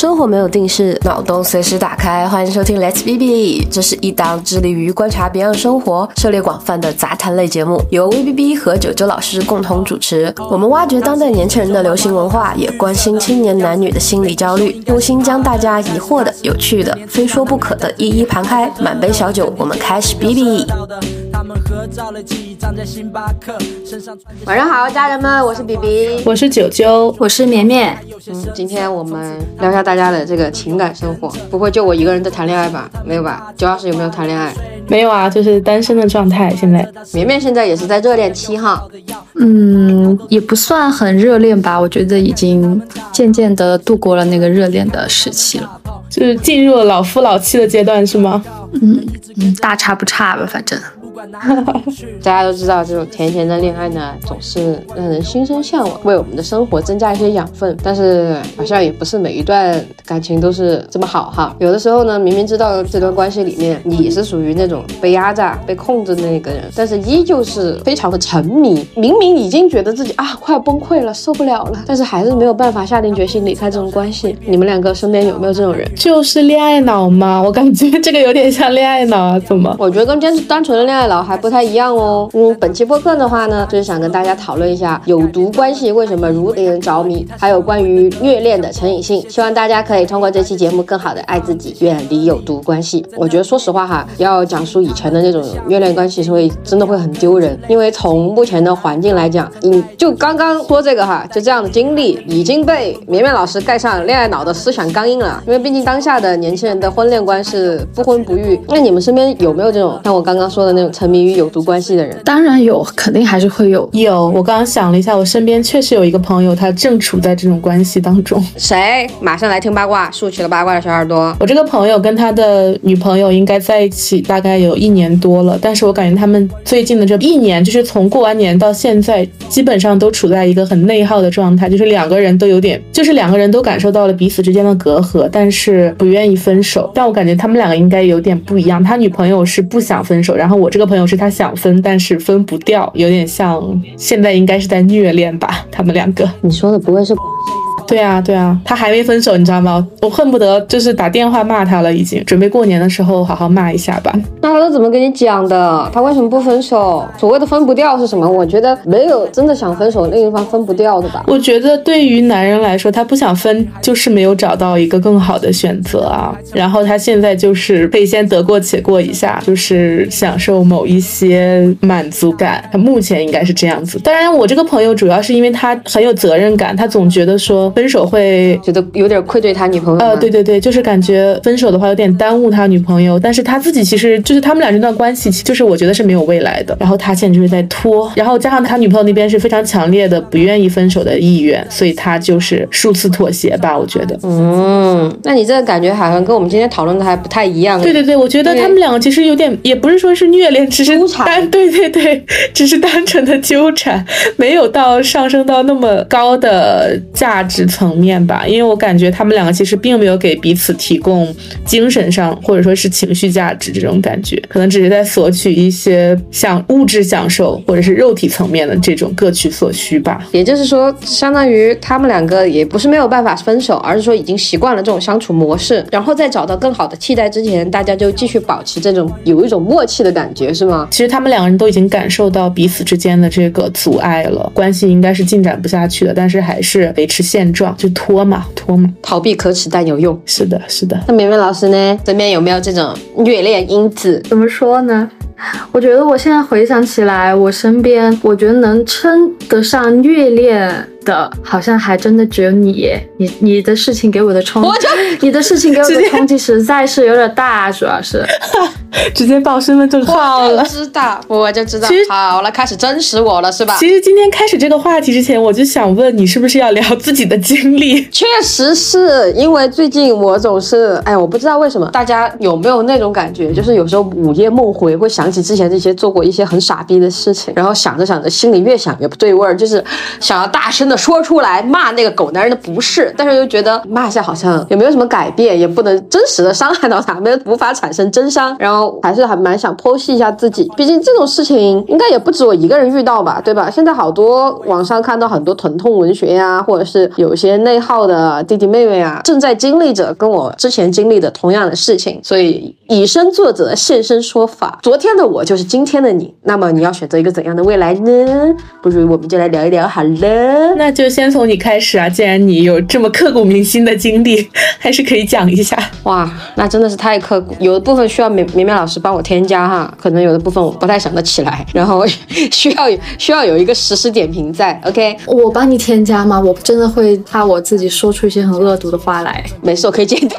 生活没有定式，脑洞随时打开。欢迎收听 Let's B B，这是一档致力于观察别样生活、涉猎广泛的杂谈类节目，由 V B B 和九九老师共同主持。我们挖掘当代年轻人的流行文化，也关心青年男女的心理焦虑，用心将大家疑惑的、有趣的、非说不可的一一盘开。满杯小酒，我们开始 B B。晚上好，家人们，我是比比我是九九，我是绵绵。嗯，今天我们聊一下大家的这个情感生活，不会就我一个人在谈恋爱吧？没有吧？九老师有没有谈恋爱？没有啊，就是单身的状态。现在绵绵现在也是在热恋期哈。嗯，也不算很热恋吧，我觉得已经渐渐的度过了那个热恋的时期了，就是进入了老夫老妻的阶段，是吗？嗯嗯，大差不差吧，反正。大家都知道，这种甜甜的恋爱呢，总是让人心生向往，为我们的生活增加一些养分。但是好像也不是每一段感情都是这么好哈。有的时候呢，明明知道这段关系里面你是属于那种被压榨、被控制的那个人，但是依旧是非常的沉迷。明明已经觉得自己啊快要崩溃了，受不了了，但是还是没有办法下定决心离开这种关系。你们两个身边有没有这种人？就是恋爱脑吗？我感觉这个有点像恋爱脑啊，怎么？我觉得跟单单纯的恋爱爱脑还不太一样哦。嗯，本期播客的话呢，就是想跟大家讨论一下有毒关系为什么如令人着迷，还有关于虐恋的成瘾性。希望大家可以通过这期节目更好的爱自己，远离有毒关系。我觉得说实话哈，要讲述以前的那种虐恋关系是会真的会很丢人，因为从目前的环境来讲，你就刚刚说这个哈，就这样的经历已经被绵绵老师盖上恋爱脑的思想钢印了。因为毕竟当下的年轻人的婚恋观是不婚不育。那你们身边有没有这种像我刚刚说的那种沉迷于有毒关系的人？当然有，肯定还是会有。有，我刚刚想了一下，我身边确实有一个朋友，他正处在这种关系当中。谁？马上来听八卦，竖起了八卦的小耳朵。我这个朋友跟他的女朋友应该在一起大概有一年多了，但是我感觉他们最近的这一年，就是从过完年到现在，基本上都处在一个很内耗的状态，就是两个人都有点，就是两个人都感受到了彼此之间的隔阂，但是不愿意分手。但我感觉他们两个应该有点不一样，他女朋友是不想分手，然后我这个朋友是他想分，但是分不掉，有点像现在应该是在虐恋吧，他们两个。你说的不会是？对啊，对啊，他还没分手，你知道吗？我恨不得就是打电话骂他了，已经准备过年的时候好好骂一下吧。那他都怎么跟你讲的？他为什么不分手？所谓的分不掉是什么？我觉得没有真的想分手另一方分不掉的吧。我觉得对于男人来说，他不想分就是没有找到一个更好的选择啊。然后他现在就是可以先得过且过一下，就是享受某一些满足感。他目前应该是这样子。当然，我这个朋友主要是因为他很有责任感，他总觉得说。分手会觉得有点愧对他女朋友。呃，对对对，就是感觉分手的话有点耽误他女朋友，但是他自己其实就是他们俩这段关系，就是我觉得是没有未来的。然后他现在就是在拖，然后加上他女朋友那边是非常强烈的不愿意分手的意愿，所以他就是数次妥协吧，我觉得。嗯，那你这个感觉好像跟我们今天讨论的还不太一样。对对对，我觉得他们两个其实有点，也不是说是虐恋，只是单，对对对，只是单纯的纠缠，没有到上升到那么高的价值。层面吧，因为我感觉他们两个其实并没有给彼此提供精神上或者说是情绪价值这种感觉，可能只是在索取一些像物质享受或者是肉体层面的这种各取所需吧。也就是说，相当于他们两个也不是没有办法分手，而是说已经习惯了这种相处模式，然后在找到更好的替代之前，大家就继续保持这种有一种默契的感觉，是吗？其实他们两个人都已经感受到彼此之间的这个阻碍了，关系应该是进展不下去的，但是还是维持现状。就拖嘛，拖嘛，逃避可耻但有用。是的，是的。那绵绵老师呢？身边有没有这种虐恋因子？怎么说呢？我觉得我现在回想起来，我身边，我觉得能称得上虐恋。的，好像还真的只有你，你你的事情给我的冲，你的事情给我的冲击实在是有点大，主要是 直接报身份证号了。知道，我就知道。好了，开始真实我了，是吧？其实今天开始这个话题之前，我就想问你，是不是要聊自己的经历？确实是因为最近我总是，哎，我不知道为什么，大家有没有那种感觉，就是有时候午夜梦回会想起之前这些做过一些很傻逼的事情，然后想着想着，心里越想越不对味儿，就是想要大声。说出来骂那个狗男人的不是，但是又觉得骂一下好像也没有什么改变，也不能真实的伤害到他，没有无法产生真伤，然后还是还蛮想剖析一下自己，毕竟这种事情应该也不止我一个人遇到吧，对吧？现在好多网上看到很多疼痛文学呀，或者是有些内耗的弟弟妹妹啊，正在经历着跟我之前经历的同样的事情，所以以身作则，现身说法。昨天的我就是今天的你，那么你要选择一个怎样的未来呢？不如我们就来聊一聊好了。那就先从你开始啊，既然你有这么刻骨铭心的经历，还是可以讲一下。哇，那真的是太刻骨，有的部分需要绵绵绵老师帮我添加哈，可能有的部分我不太想得起来，然后需要 需要有一个实时点评在。OK，我帮你添加吗？我真的会怕我自己说出一些很恶毒的话来。没事，我可以剪掉。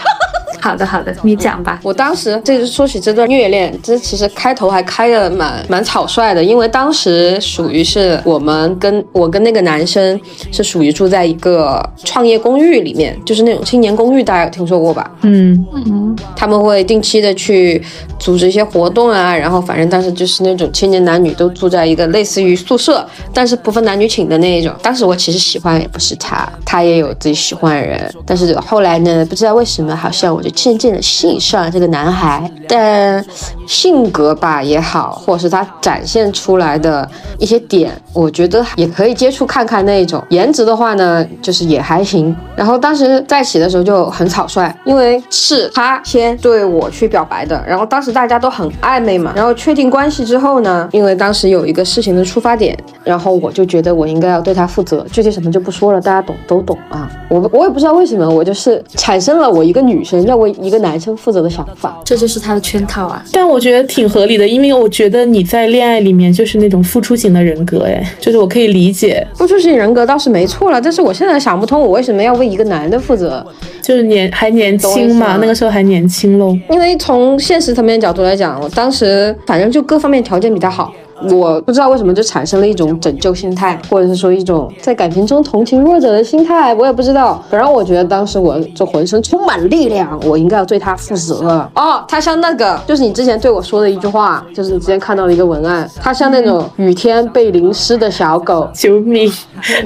好的，好的，你讲吧。我当时这个说起这段虐恋，这其实开头还开的蛮蛮草率的，因为当时属于是我们跟我跟那个男生是属于住在一个创业公寓里面，就是那种青年公寓，大家有听说过吧？嗯嗯，他们会定期的去组织一些活动啊，然后反正当时就是那种青年男女都住在一个类似于宿舍，但是不分男女寝的那一种。当时我其实喜欢也不是他，他也有自己喜欢的人，但是后来呢，不知道为什么，好像我就渐渐的欣赏了这个男孩，但性格吧也好，或者是他展现出来的一些点，我觉得也可以接触看看那一种。颜值的话呢，就是也还行。然后当时在一起的时候就很草率，因为是他先对我去表白的，然后当时大家都很暧昧嘛。然后确定关系之后呢，因为当时有一个事情的出发点，然后我就觉得我应该要对他负责，具体什么就不说了，大家懂都懂啊。我我也不知道为什么，我就是产生了我一个女生要为一个男生负责的想法。这就是他的圈套啊。但我觉得挺合理的，因为我觉得你在恋爱里面就是那种付出型的人格，哎，就是我可以理解，付出型人格倒是没错了，但是我现在想不通，我为什么要为一个男的负责？就是年还年轻嘛，那个时候还年轻喽。因为从现实层面角度来讲，我当时反正就各方面条件比他好。我不知道为什么就产生了一种拯救心态，或者是说一种在感情中同情弱者的心态，我也不知道。反正我觉得当时我就浑身充满力量，我应该要对他负责。哦，他像那个，就是你之前对我说的一句话，就是你之前看到的一个文案，他像那种雨天被淋湿的小狗。救命！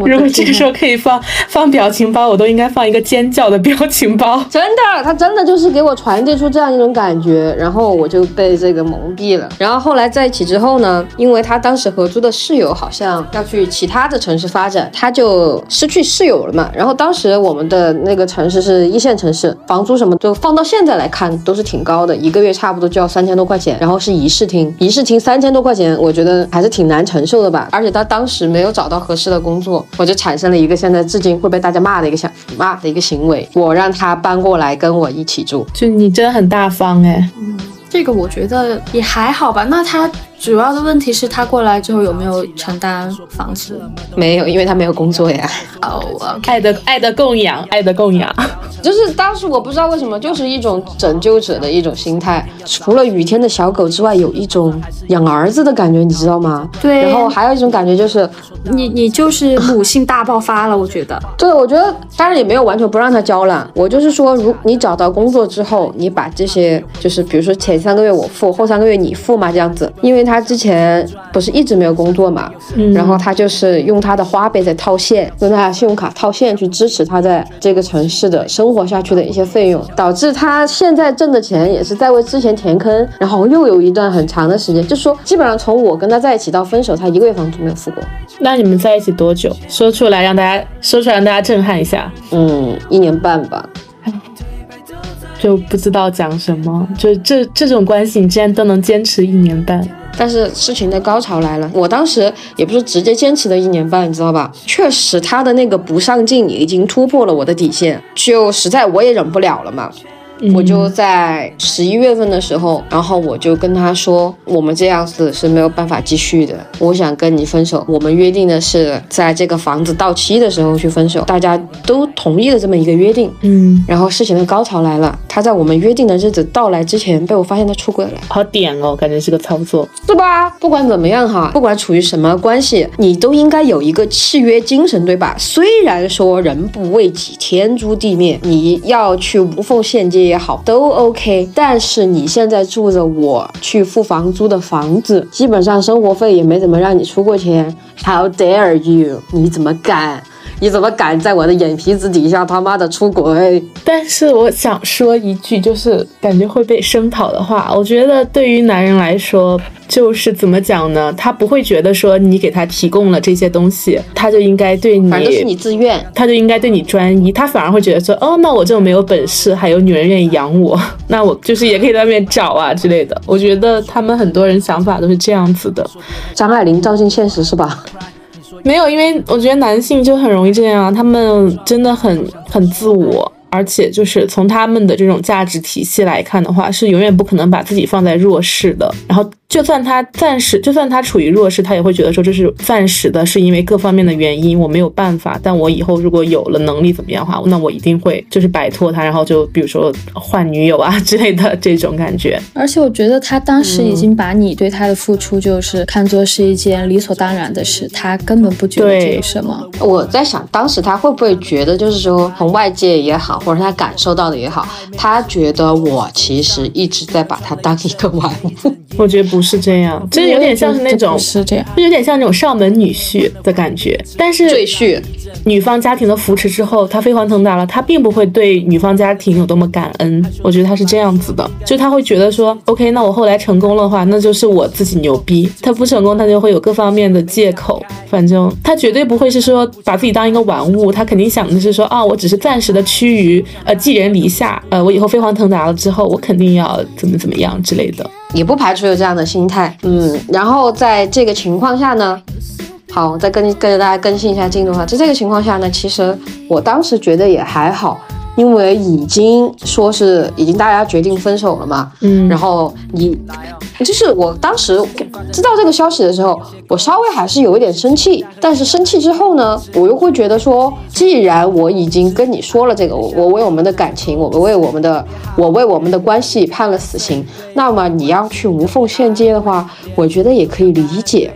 如果这个时候可以放放表情包，我都应该放一个尖叫的表情包。真的，他真的就是给我传递出这样一种感觉，然后我就被这个蒙蔽了。然后后来在一起之后呢，因为他当时合租的室友好像要去其他的城市发展，他就失去室友了嘛。然后当时我们的那个城市是一线城市，房租什么就放到现在来看都是挺高的，一个月差不多就要三千多块钱。然后是一室厅，一室厅三千多块钱，我觉得还是挺难承受的吧。而且他当时没有找到合适的工作，我就产生了一个现在至今会被大家骂的一个想骂的一个行为，我让他搬过来跟我一起住。就你真的很大方哎，这个我觉得也还好吧。那他主要的问题是他过来之后有没有承担房租？没有，因为他没有工作呀。哦、爱的爱的供养，爱的供养。就是当时我不知道为什么，就是一种拯救者的一种心态。除了雨天的小狗之外，有一种养儿子的感觉，你知道吗？对然后还有一种感觉就是，你你就是母性大爆发了，我觉得。对我觉得当然也没有完全不让他交了。我就是说，如你找到工作之后，你把这些就是比如说前三个月我付，后三个月你付嘛，这样子。因为他之前不是一直没有工作嘛，嗯然后他就是用他的花呗在套现，用他的信用卡套现去支持他在这个城市的生活下去的一些费用，导致他现在挣的钱也是在为之前填坑，然后又有一段很长的时间，就说基本上从我跟他在一起到分手，他一个月房租没有付过，那你们在一起多久？说出来让大家说出来让大家震撼一下，嗯，一年半吧。就不知道讲什么。就这这种关系，你竟然都能坚持一年半。但是事情的高潮来了，我当时也不是直接坚持了一年半，你知道吧？确实他的那个不上进已经突破了我的底线，就实在我也忍不了了嘛。我就在十一月份的时候，然后我就跟他说，我们这样子是没有办法继续的，我想跟你分手。我们约定的是在这个房子到期的时候去分手，大家都同意了这么一个约定。嗯，然后事情的高潮来了，他在我们约定的日子到来之前，被我发现他出轨了。好点哦，感觉是个操作。是吧？不管怎么样哈，不管处于什么关系，你都应该有一个契约精神，对吧？虽然说人不为己，天诛地灭，你要去无缝衔接也好，都 OK。但是你现在住着我去付房租的房子，基本上生活费也没怎么让你出过钱，How dare you？你怎么敢？你怎么敢在我的眼皮子底下他妈的出轨？但是我想说一句，就是感觉会被声讨的话，我觉得对于男人来说。就是怎么讲呢？他不会觉得说你给他提供了这些东西，他就应该对你，反正是你自愿，他就应该对你专一。他反而会觉得说，哦，那我这么没有本事，还有女人愿意养我，那我就是也可以在外面找啊之类的。我觉得他们很多人想法都是这样子的。张爱玲照进现实是吧？没有，因为我觉得男性就很容易这样，他们真的很很自我。而且就是从他们的这种价值体系来看的话，是永远不可能把自己放在弱势的。然后，就算他暂时，就算他处于弱势，他也会觉得说这是暂时的，是因为各方面的原因，我没有办法。但我以后如果有了能力怎么样的话，那我一定会就是摆脱他，然后就比如说换女友啊 之类的这种感觉。而且我觉得他当时已经把你对他的付出就是看作是一件理所当然的事，他根本不觉得这有什么。我在想，当时他会不会觉得就是说从外界也好。或者他感受到的也好，他觉得我其实一直在把他当一个玩物。我觉得不是这样，这有点像是那种是这样，就有点像那种上门女婿的感觉。但是赘婿，女方家庭的扶持之后，他飞黄腾达了，他并不会对女方家庭有多么感恩。我觉得他是这样子的，就他会觉得说，OK，那我后来成功的话，那就是我自己牛逼；他不成功，他就会有各方面的借口。反正他绝对不会是说把自己当一个玩物，他肯定想的是说，啊，我只是暂时的趋于呃寄人篱下，呃，我以后飞黄腾达了之后，我肯定要怎么怎么样之类的。也不排除有这样的心态，嗯，然后在这个情况下呢，好，再跟跟着大家更新一下进度哈，在这个情况下呢，其实我当时觉得也还好。因为已经说是已经大家决定分手了嘛，嗯，然后你就是我当时知道这个消息的时候，我稍微还是有一点生气，但是生气之后呢，我又会觉得说，既然我已经跟你说了这个，我我为我们的感情，我们为我们的我为我们的关系判了死刑，那么你要去无缝衔接的话，我觉得也可以理解。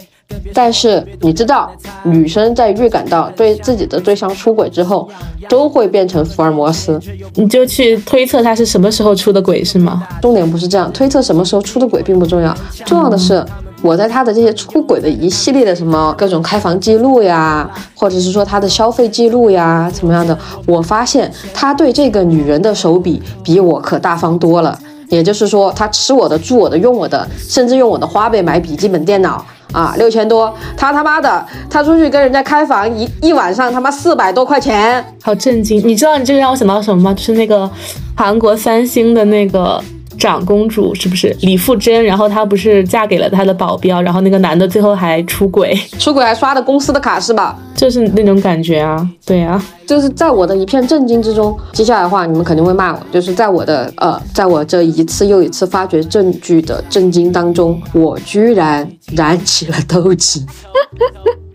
但是你知道，女生在预感到对自己的对象出轨之后，都会变成福尔摩斯。你就去推测他是什么时候出的轨，是吗？重点不是这样，推测什么时候出的轨并不重要，重要的是我在他的这些出轨的一系列的什么各种开房记录呀，或者是说他的消费记录呀，怎么样的，我发现他对这个女人的手笔比我可大方多了。也就是说，他吃我的、住我的、用我的，甚至用我的花呗买笔记本电脑。啊，六千多，他他妈的，他出去跟人家开房一一晚上，他妈四百多块钱，好震惊！你知道你这个让我想到什么吗？就是那个韩国三星的那个。长公主是不是李富真？然后她不是嫁给了她的保镖，然后那个男的最后还出轨，出轨还刷的公司的卡是吧？就是那种感觉啊，对啊，就是在我的一片震惊之中，接下来的话你们肯定会骂我，就是在我的呃，在我这一次又一次发掘证据的震惊当中，我居然燃起了斗志。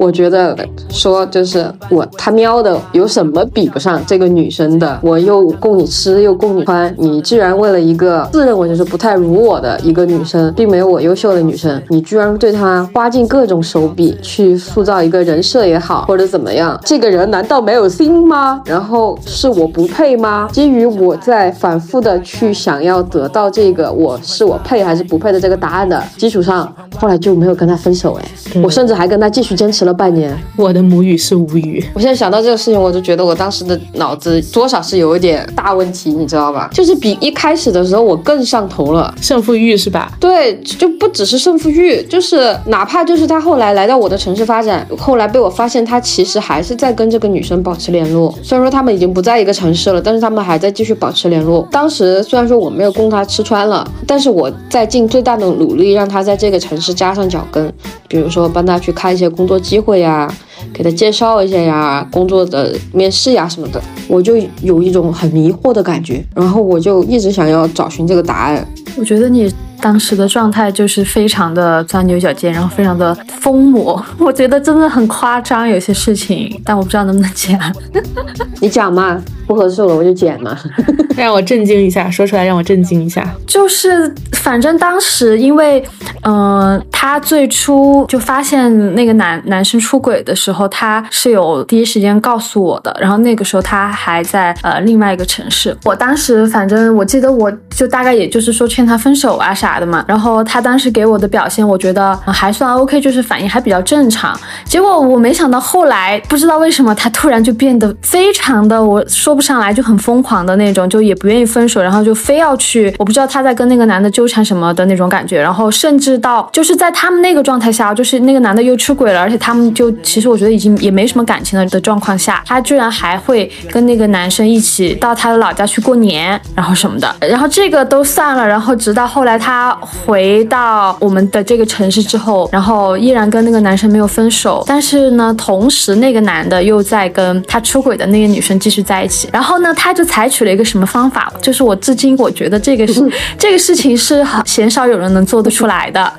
我觉得说就是我他喵的有什么比不上这个女生的？我又供你吃又供你穿，你居然为了一个自认为就是不太如我的一个女生，并没有我优秀的女生，你居然对她花尽各种手笔去塑造一个人设也好，或者怎么样？这个人难道没有心吗？然后是我不配吗？基于我在反复的去想要得到这个我是我配还是不配的这个答案的基础上，后来就没有跟他分手。哎，我甚至还跟他继续坚持。了半年，我的母语是无语。我现在想到这个事情，我就觉得我当时的脑子多少是有一点大问题，你知道吧？就是比一开始的时候我更上头了，胜负欲是吧？对，就不只是胜负欲，就是哪怕就是他后来来到我的城市发展，后来被我发现他其实还是在跟这个女生保持联络。虽然说他们已经不在一个城市了，但是他们还在继续保持联络。当时虽然说我没有供他吃穿了，但是我在尽最大的努力让他在这个城市扎上脚跟，比如说帮他去开一些工作机。机会呀，给他介绍一下呀，工作的面试呀什么的，我就有一种很迷惑的感觉，然后我就一直想要找寻这个答案。我觉得你。当时的状态就是非常的钻牛角尖，然后非常的疯魔，我觉得真的很夸张，有些事情，但我不知道能不能讲。你讲嘛，不合适了我就剪嘛，让我震惊一下，说出来让我震惊一下。就是反正当时因为，嗯，他最初就发现那个男男生出轨的时候，他是有第一时间告诉我的，然后那个时候他还在呃另外一个城市，我当时反正我记得我就大概也就是说劝他分手啊啥。的嘛。然后他当时给我的表现，我觉得还算 OK，就是反应还比较正常。结果我没想到后来不知道为什么他突然就变得非常的，我说不上来，就很疯狂的那种，就也不愿意分手，然后就非要去，我不知道他在跟那个男的纠缠什么的那种感觉。然后甚至到就是在他们那个状态下，就是那个男的又出轨了，而且他们就其实我觉得已经也没什么感情了的状况下，他居然还会跟那个男生一起到他的老家去过年，然后什么的。然后这个都算了，然后直到后来他回到我们的这个城市之后，然后依然跟那个男生没有分手，但是呢，同时那个男的又在跟他出轨的那个女生继续在一起。然后呢，他就采取了一个什么方法？就是我至今我觉得这个是 这个事情是很 鲜少有人能做得出来的。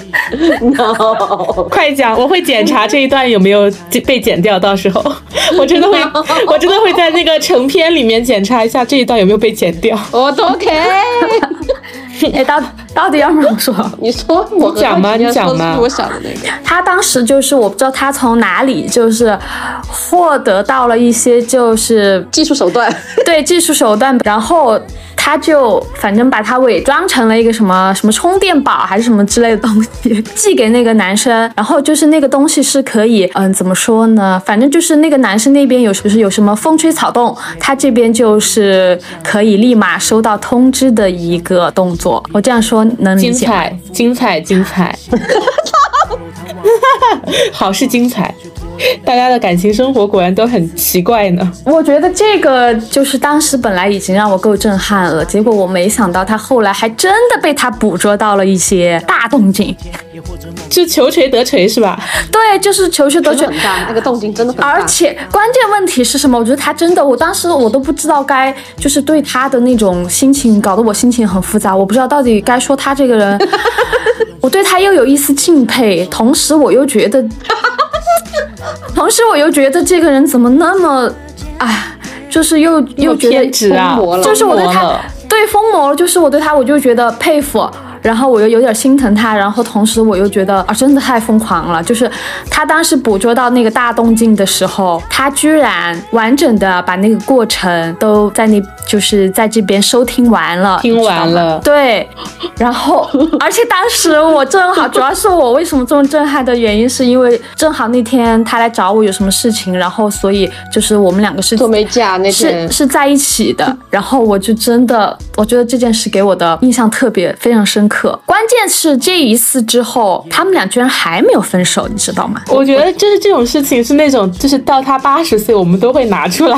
no，快讲，我会检查这一段有没有被剪掉。到时候 我真的会，我真的会在那个成片里面检查一下这一段有没有被剪掉。我都 OK。哎，到到底要不要说？你说，你讲吗？你讲吗？我想的那个，他当时就是我不知道他从哪里就是获得到了一些就是技术手段，对技术手段，然后。他就反正把它伪装成了一个什么什么充电宝还是什么之类的东西寄给那个男生，然后就是那个东西是可以，嗯，怎么说呢？反正就是那个男生那边有是不是有什么风吹草动，他这边就是可以立马收到通知的一个动作。我这样说能理解？精彩，精彩，精彩！好是精彩。大家的感情生活果然都很奇怪呢。我觉得这个就是当时本来已经让我够震撼了，结果我没想到他后来还真的被他捕捉到了一些大动静，就求锤得锤是吧？对，就是求锤得锤，很大，那个动静真的很大。而且关键问题是什么？我觉得他真的，我当时我都不知道该就是对他的那种心情，搞得我心情很复杂。我不知道到底该说他这个人，我对他又有一丝敬佩，同时我又觉得。同时，我又觉得这个人怎么那么，哎，就是又又觉得疯魔了，就是我对他对疯魔了，就是我对他我就觉得佩服。然后我又有点心疼他，然后同时我又觉得啊，真的太疯狂了。就是他当时捕捉到那个大动静的时候，他居然完整的把那个过程都在那，就是在这边收听完了，听完了。对，然后而且当时我正好，主要是我为什么这么震撼的原因，是因为正好那天他来找我有什么事情，然后所以就是我们两个是做美甲那天是是在一起的，然后我就真的我觉得这件事给我的印象特别非常深刻。可关键是这一次之后，他们俩居然还没有分手，你知道吗？我觉得就是这种事情是那种，就是到他八十岁，我们都会拿出来，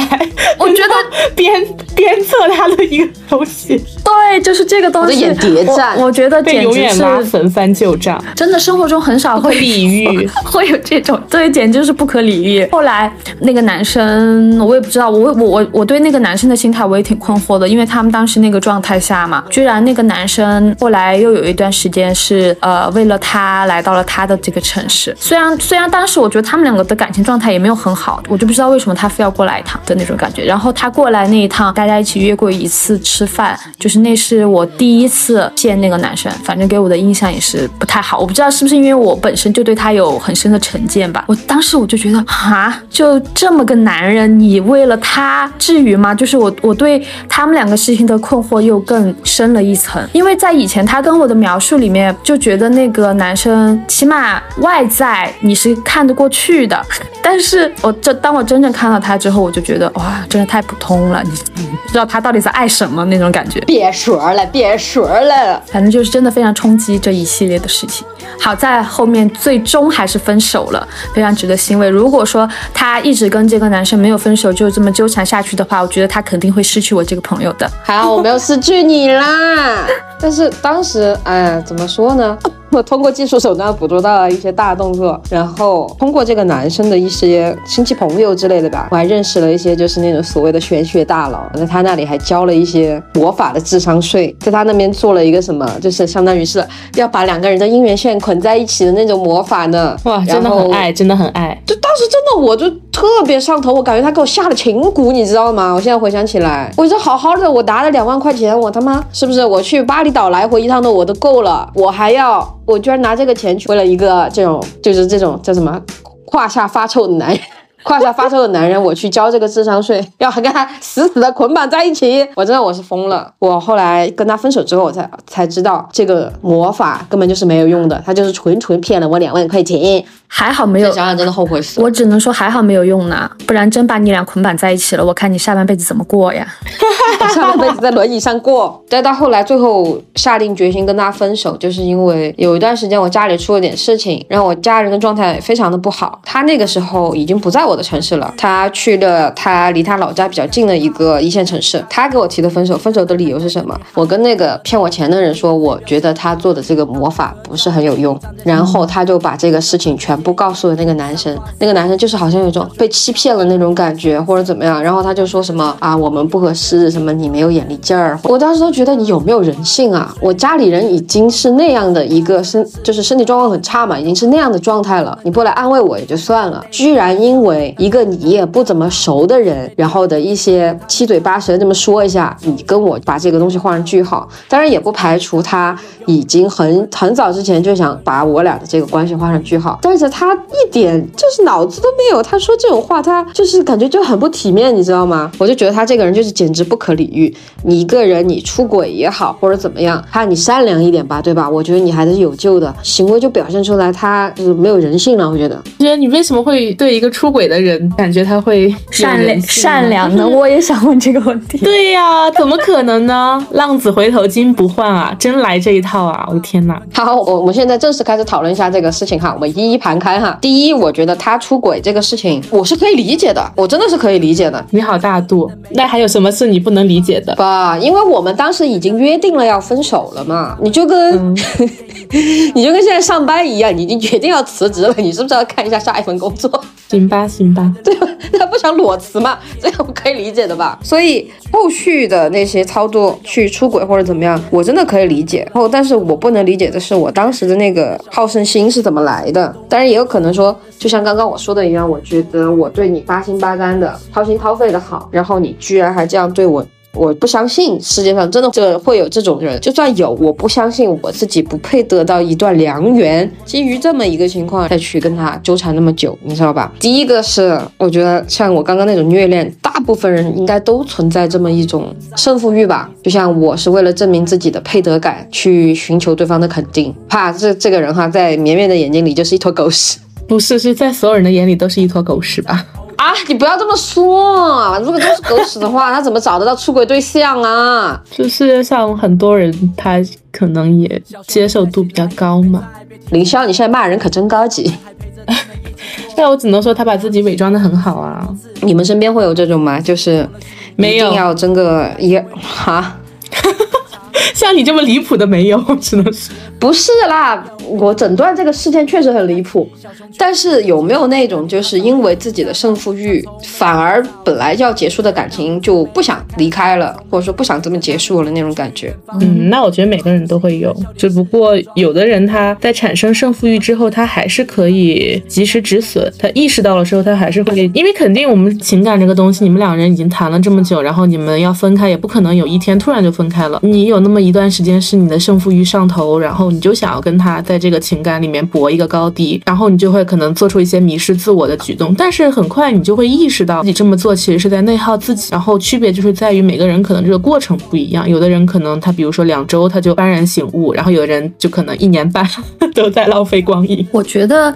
我觉得 鞭鞭策他的一个东西。对，就是这个东西。演谍战，我觉得被永远拉坟翻旧账。真的，生活中很少会礼遇，会有这种，对，简直是不可理喻。后来那个男生，我也不知道，我我我我对那个男生的心态我也挺困惑的，因为他们当时那个状态下嘛，居然那个男生后来。又有一段时间是呃，为了他来到了他的这个城市。虽然虽然当时我觉得他们两个的感情状态也没有很好，我就不知道为什么他非要过来一趟的那种感觉。然后他过来那一趟，大家一起约过一次吃饭，就是那是我第一次见那个男生，反正给我的印象也是不太好。我不知道是不是因为我本身就对他有很深的成见吧。我当时我就觉得啊，就这么个男人，你为了他至于吗？就是我我对他们两个事情的困惑又更深了一层，因为在以前他跟我的描述里面就觉得那个男生起码外在你是看得过去的，但是我这当我真正看到他之后，我就觉得哇，真的太普通了，你 不知道他到底在爱什么那种感觉。别说了，别说了，反正就是真的非常冲击这一系列的事情。好在后面最终还是分手了，非常值得欣慰。如果说他一直跟这个男生没有分手，就这么纠缠下去的话，我觉得他肯定会失去我这个朋友的。还好我没有失去你啦，但是当时。哎，怎么说呢？我 通过技术手段捕捉到了一些大动作，然后通过这个男生的一些亲戚朋友之类的吧，我还认识了一些就是那种所谓的玄学大佬，在他那里还交了一些魔法的智商税，在他那边做了一个什么，就是相当于是要把两个人的姻缘线捆在一起的那种魔法呢。哇，真的很爱，真的很爱。就当时真的我就特别上头，我感觉他给我下了情蛊，你知道吗？我现在回想起来，我这好好的，我拿了两万块钱，我他妈是不是我去巴厘岛来回一趟的我都够了，我还要。我居然拿这个钱去为了一个这种，就是这种叫什么 胯下发臭的男人，胯下发臭的男人，我去交这个智商税，要跟他死死的捆绑在一起，我真的我是疯了。我后来跟他分手之后，我才才知道这个魔法根本就是没有用的，他就是纯纯骗了我两万块钱。还好没有想想真的后悔死。我只能说还好没有用呢，不然真把你俩捆绑在一起了，我看你下半辈子怎么过呀？下半辈子在轮椅上过。再到后来，最后下定决心跟他分手，就是因为有一段时间我家里出了点事情，让我家人的状态非常的不好。他那个时候已经不在我的城市了，他去了他离他老家比较近的一个一线城市。他给我提的分手，分手的理由是什么？我跟那个骗我钱的人说，我觉得他做的这个魔法不是很有用，然后他就把这个事情全。不告诉了那个男生，那个男生就是好像有种被欺骗了那种感觉，或者怎么样，然后他就说什么啊，我们不合适，什么你没有眼力劲儿。我当时都觉得你有没有人性啊？我家里人已经是那样的一个身，就是身体状况很差嘛，已经是那样的状态了，你不来安慰我也就算了，居然因为一个你也不怎么熟的人，然后的一些七嘴八舌这么说一下，你跟我把这个东西画上句号。当然也不排除他已经很很早之前就想把我俩的这个关系画上句号，但是。他一点就是脑子都没有，他说这种话，他就是感觉就很不体面，你知道吗？我就觉得他这个人就是简直不可理喻。你一个人，你出轨也好，或者怎么样，他你善良一点吧，对吧？我觉得你还是有救的。行为就表现出来，他就是没有人性了。我觉得，觉得你为什么会对一个出轨的人感觉他会善良善良呢？我也想问这个问题。对呀，怎么可能呢？浪子回头金不换啊，真来这一套啊！我的天哪！好，我我们现在正式开始讨论一下这个事情哈，我们一一盘。开哈，第一，我觉得他出轨这个事情，我是可以理解的，我真的是可以理解的。你好大度，那还有什么是你不能理解的？吧，因为我们当时已经约定了要分手了嘛，你就跟 你就跟现在上班一样，你已经决定要辞职了，你是不是要看一下下一份工作？行吧，行吧，对吧？他不想裸辞嘛，这个我可以理解的吧？所以后续的那些操作去出轨或者怎么样，我真的可以理解。然后，但是我不能理解的是，我当时的那个好胜心是怎么来的？当然。也有可能说，就像刚刚我说的一样，我觉得我对你八心八肝的、掏心掏肺的好，然后你居然还这样对我，我不相信世界上真的这会有这种人。就算有，我不相信我自己不配得到一段良缘。基于这么一个情况再去跟他纠缠那么久，你知道吧？第一个是，我觉得像我刚刚那种虐恋，大部分人应该都存在这么一种胜负欲吧。就像我是为了证明自己的配得感，去寻求对方的肯定，怕这这个人哈，在绵绵的眼睛里就是一坨狗屎。不是，是在所有人的眼里都是一坨狗屎吧？啊，你不要这么说。如果都是狗屎的话，他怎么找得到出轨对象啊？这世界上很多人，他可能也接受度比较高嘛。凌霄，你现在骂人可真高级。那我只能说他把自己伪装的很好啊。你们身边会有这种吗？就是没有要争个一 哈。像你这么离谱的没有，只能是不是啦？我诊断这个事件确实很离谱，但是有没有那种就是因为自己的胜负欲，反而本来要结束的感情就不想离开了，或者说不想这么结束了那种感觉？嗯，那我觉得每个人都会有，只不过有的人他在产生胜负欲之后，他还是可以及时止损，他意识到了之后，他还是会，因为肯定我们情感这个东西，你们两人已经谈了这么久，然后你们要分开，也不可能有一天突然就分开了，你有那么。一段时间是你的胜负欲上头，然后你就想要跟他在在这个情感里面搏一个高低，然后你就会可能做出一些迷失自我的举动，但是很快你就会意识到自己这么做其实是在内耗自己。然后区别就是在于每个人可能这个过程不一样，有的人可能他比如说两周他就幡然醒悟，然后有的人就可能一年半 都在浪费光阴。我觉得。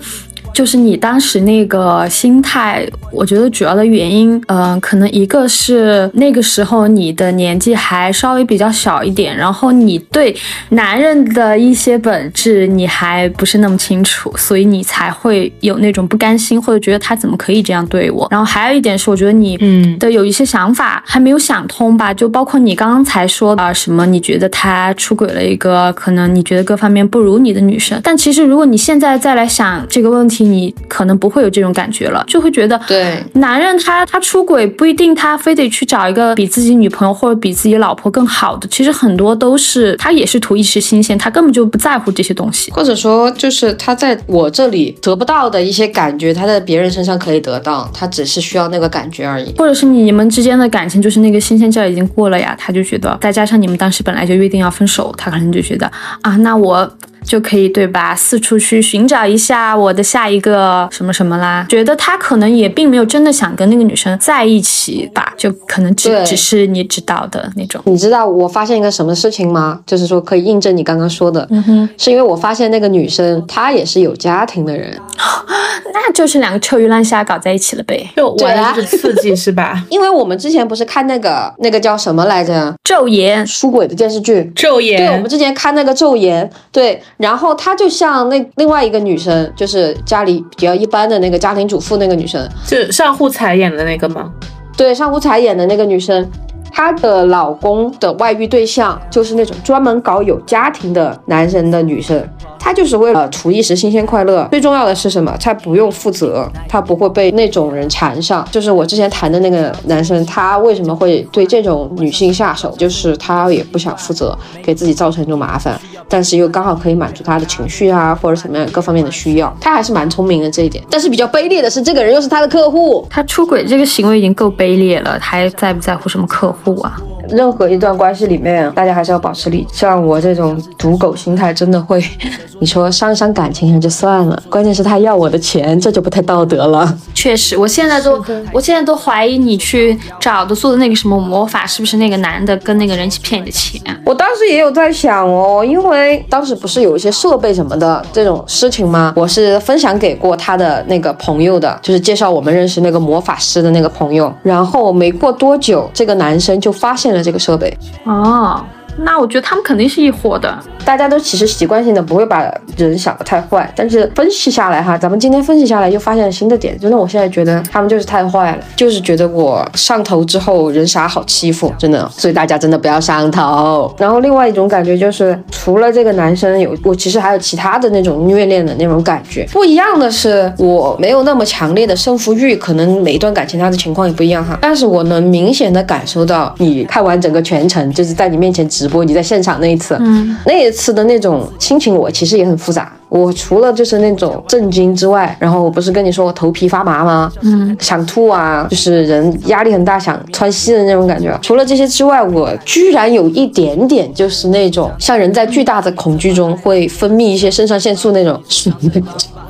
就是你当时那个心态，我觉得主要的原因，嗯，可能一个是那个时候你的年纪还稍微比较小一点，然后你对男人的一些本质你还不是那么清楚，所以你才会有那种不甘心或者觉得他怎么可以这样对我。然后还有一点是，我觉得你嗯的有一些想法还没有想通吧，就包括你刚刚才说的什么，你觉得他出轨了一个可能你觉得各方面不如你的女生，但其实如果你现在再来想这个问题。你可能不会有这种感觉了，就会觉得，对，男人他他出轨不一定他非得去找一个比自己女朋友或者比自己老婆更好的，其实很多都是他也是图一时新鲜，他根本就不在乎这些东西，或者说就是他在我这里得不到的一些感觉，他在别人身上可以得到，他只是需要那个感觉而已，或者是你们之间的感情就是那个新鲜劲儿已经过了呀，他就觉得，再加上你们当时本来就约定要分手，他可能就觉得啊，那我。就可以对吧？四处去寻找一下我的下一个什么什么啦。觉得他可能也并没有真的想跟那个女生在一起吧，就可能只只是你知道的那种。你知道我发现一个什么事情吗？就是说可以印证你刚刚说的，嗯哼，是因为我发现那个女生她也是有家庭的人，那就是两个臭鱼烂虾搞在一起了呗。就对啊玩的是刺激是吧？因为我们之前不是看那个那个叫什么来着，昼颜，出轨的电视剧。昼颜对，我们，之前看那个《昼颜》，对，然后她就像那另外一个女生，就是家里比较一般的那个家庭主妇那个女生，就上户彩演的那个吗？对，上户彩演的那个女生，她的老公的外遇对象就是那种专门搞有家庭的男人的女生。她就是为了图一时新鲜快乐，最重要的是什么？她不用负责，她不会被那种人缠上。就是我之前谈的那个男生，他为什么会对这种女性下手？就是他也不想负责，给自己造成一种麻烦，但是又刚好可以满足他的情绪啊，或者什么样各方面的需要。他还是蛮聪明的这一点。但是比较卑劣的是，这个人又是他的客户。他出轨这个行为已经够卑劣了，还在不在乎什么客户啊？任何一段关系里面，大家还是要保持理。像我这种赌狗心态，真的会，你说伤一伤感情也就算了，关键是他要我的钱，这就不太道德了。确实，我现在都，我现在都怀疑你去找的做的那个什么魔法，是不是那个男的跟那个人一起骗你的钱？我当时也有在想哦，因为当时不是有一些设备什么的这种事情吗？我是分享给过他的那个朋友的，就是介绍我们认识那个魔法师的那个朋友。然后没过多久，这个男生就发现了这个设备。哦，那我觉得他们肯定是一伙的。大家都其实习惯性的不会把人想得太坏，但是分析下来哈，咱们今天分析下来又发现了新的点，真的，我现在觉得他们就是太坏了，就是觉得我上头之后人傻好欺负，真的，所以大家真的不要上头。然后另外一种感觉就是，除了这个男生有，我其实还有其他的那种虐恋的那种感觉。不一样的是，我没有那么强烈的胜负欲，可能每一段感情他的情况也不一样哈，但是我能明显的感受到，你看完整个全程，就是在你面前直播，你在现场那一次，嗯，那一次的那种心情，我其实也很复杂。我除了就是那种震惊之外，然后我不是跟你说我头皮发麻吗？嗯，想吐啊，就是人压力很大，想窜稀的那种感觉。除了这些之外，我居然有一点点就是那种像人在巨大的恐惧中会分泌一些肾上腺素那种。